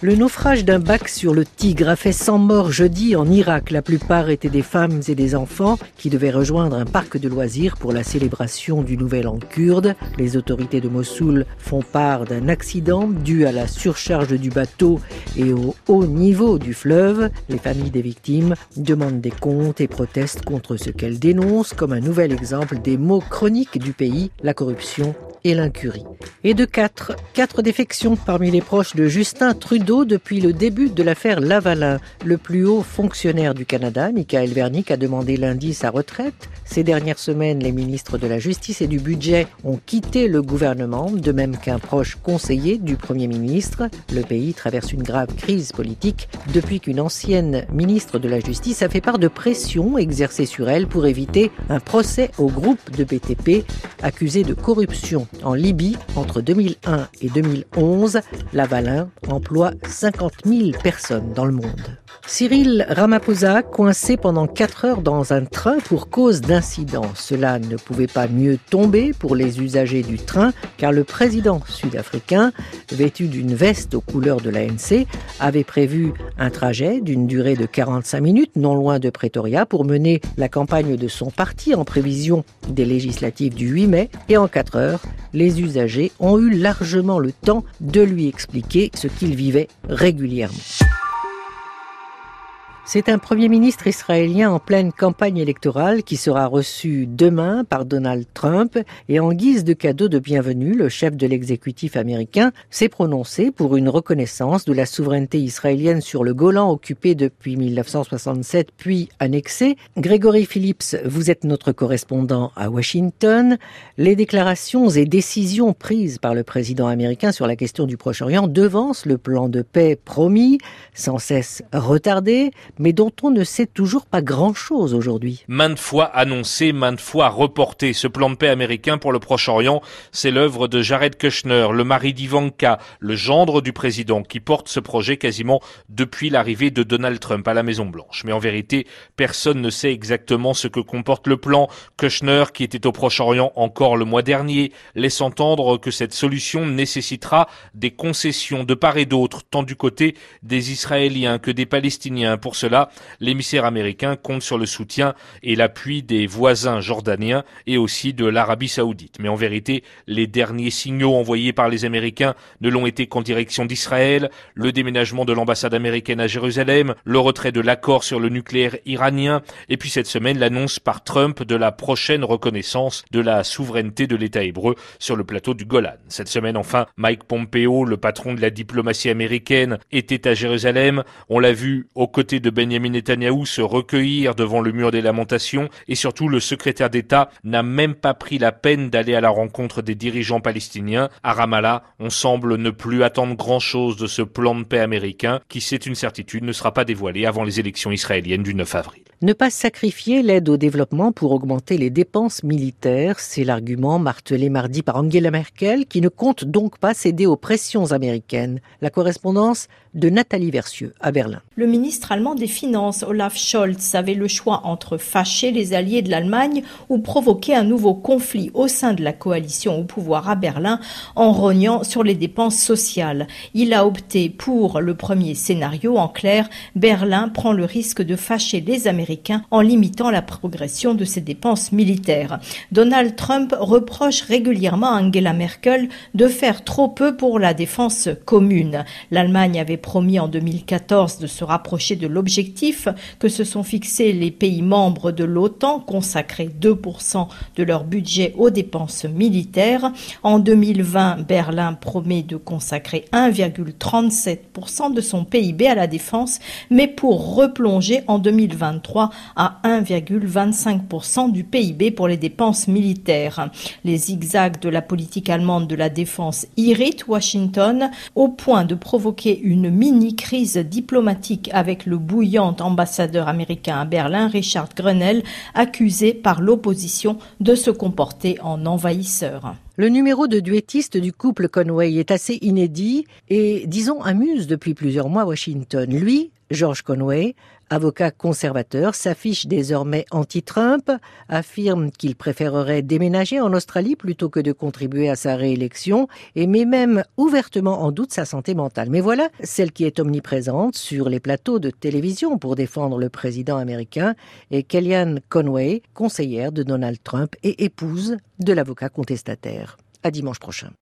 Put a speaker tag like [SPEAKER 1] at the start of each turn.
[SPEAKER 1] Le naufrage d'un bac sur le Tigre a fait 100 morts jeudi en Irak. La plupart étaient des femmes et des enfants qui devaient rejoindre un parc de loisirs pour la célébration du Nouvel An kurde. Les autorités de Mossoul font part d'un accident dû à la surcharge du bateau et au haut niveau du fleuve. Les familles des victimes demandent des comptes et protestent contre ce qu'elles dénoncent comme un nouvel exemple des maux chroniques du pays, la corruption et l'incurie. Et de quatre, quatre défections parmi les proches de Justin Trudeau depuis le début de l'affaire Lavalin. Le plus haut fonctionnaire du Canada, Michael Vernick, a demandé lundi sa retraite. Ces dernières semaines, les ministres de la Justice et du Budget ont quitté le gouvernement, de même qu'un proche conseiller du Premier ministre. Le pays traverse une grave crise politique depuis qu'une ancienne ministre de la Justice a fait part de pression exercée sur elle pour éviter un procès au groupe de BTP accusé de corruption en Libye entre 2001 et 2011. Lavalin emploie 50 000 personnes dans le monde. Cyril Ramaphosa coincé pendant 4 heures dans un train pour cause d'incident. Cela ne pouvait pas mieux tomber pour les usagers du train car le président sud-africain, vêtu d'une veste aux couleurs de l'ANC, avait prévu un trajet d'une durée de 45 minutes non loin de Pretoria pour mener la campagne de son parti en prévision des législatives du 8 mai et en 4 heures, les usagers ont eu largement le temps de lui expliquer ce qu'il vivait régulièrement. C'est un Premier ministre israélien en pleine campagne électorale qui sera reçu demain par Donald Trump et en guise de cadeau de bienvenue, le chef de l'exécutif américain s'est prononcé pour une reconnaissance de la souveraineté israélienne sur le Golan occupé depuis 1967 puis annexé. Grégory Phillips, vous êtes notre correspondant à Washington. Les déclarations et décisions prises par le président américain sur la question du Proche-Orient devancent le plan de paix promis, sans cesse retardé, mais dont on ne sait toujours pas grand-chose aujourd'hui.
[SPEAKER 2] Maintes fois annoncé, maintes fois reporté, ce plan de paix américain pour le Proche-Orient, c'est l'œuvre de Jared Kushner, le mari d'Ivanka, le gendre du président, qui porte ce projet quasiment depuis l'arrivée de Donald Trump à la Maison-Blanche. Mais en vérité, personne ne sait exactement ce que comporte le plan. Kushner, qui était au Proche-Orient encore le mois dernier, laisse entendre que cette solution nécessitera des concessions de part et d'autre, tant du côté des Israéliens que des Palestiniens pour ce l'émissaire américain compte sur le soutien et l'appui des voisins jordaniens et aussi de l'Arabie saoudite. Mais en vérité, les derniers signaux envoyés par les Américains ne l'ont été qu'en direction d'Israël, le déménagement de l'ambassade américaine à Jérusalem, le retrait de l'accord sur le nucléaire iranien, et puis cette semaine l'annonce par Trump de la prochaine reconnaissance de la souveraineté de l'État hébreu sur le plateau du Golan. Cette semaine enfin, Mike Pompeo, le patron de la diplomatie américaine, était à Jérusalem. On l'a vu aux côtés de Benjamin Netanyahou se recueillir devant le mur des lamentations et surtout le secrétaire d'État n'a même pas pris la peine d'aller à la rencontre des dirigeants palestiniens. À Ramallah, on semble ne plus attendre grand-chose de ce plan de paix américain qui, c'est une certitude, ne sera pas dévoilé avant les élections israéliennes du 9 avril.
[SPEAKER 1] Ne pas sacrifier l'aide au développement pour augmenter les dépenses militaires, c'est l'argument martelé mardi par Angela Merkel, qui ne compte donc pas céder aux pressions américaines. La correspondance de Nathalie Versieux à Berlin.
[SPEAKER 3] Le ministre allemand des Finances, Olaf Scholz, avait le choix entre fâcher les alliés de l'Allemagne ou provoquer un nouveau conflit au sein de la coalition au pouvoir à Berlin en rognant sur les dépenses sociales. Il a opté pour le premier scénario. En clair, Berlin prend le risque de fâcher les Américains en limitant la progression de ses dépenses militaires. Donald Trump reproche régulièrement à Angela Merkel de faire trop peu pour la défense commune. L'Allemagne avait promis en 2014 de se rapprocher de l'objectif que se sont fixés les pays membres de l'OTAN, consacrer 2% de leur budget aux dépenses militaires. En 2020, Berlin promet de consacrer 1,37% de son PIB à la défense, mais pour replonger en 2023 à 1,25% du PIB pour les dépenses militaires. Les zigzags de la politique allemande de la défense irritent Washington au point de provoquer une mini-crise diplomatique avec le bouillant ambassadeur américain à Berlin, Richard Grenell, accusé par l'opposition de se comporter en envahisseur.
[SPEAKER 1] Le numéro de duettiste du couple Conway est assez inédit et, disons, amuse depuis plusieurs mois Washington. Lui, George Conway, avocat conservateur, s'affiche désormais anti-Trump, affirme qu'il préférerait déménager en Australie plutôt que de contribuer à sa réélection et met même ouvertement en doute sa santé mentale. Mais voilà celle qui est omniprésente sur les plateaux de télévision pour défendre le président américain est Kellyanne Conway, conseillère de Donald Trump et épouse de l'avocat contestataire. À dimanche prochain.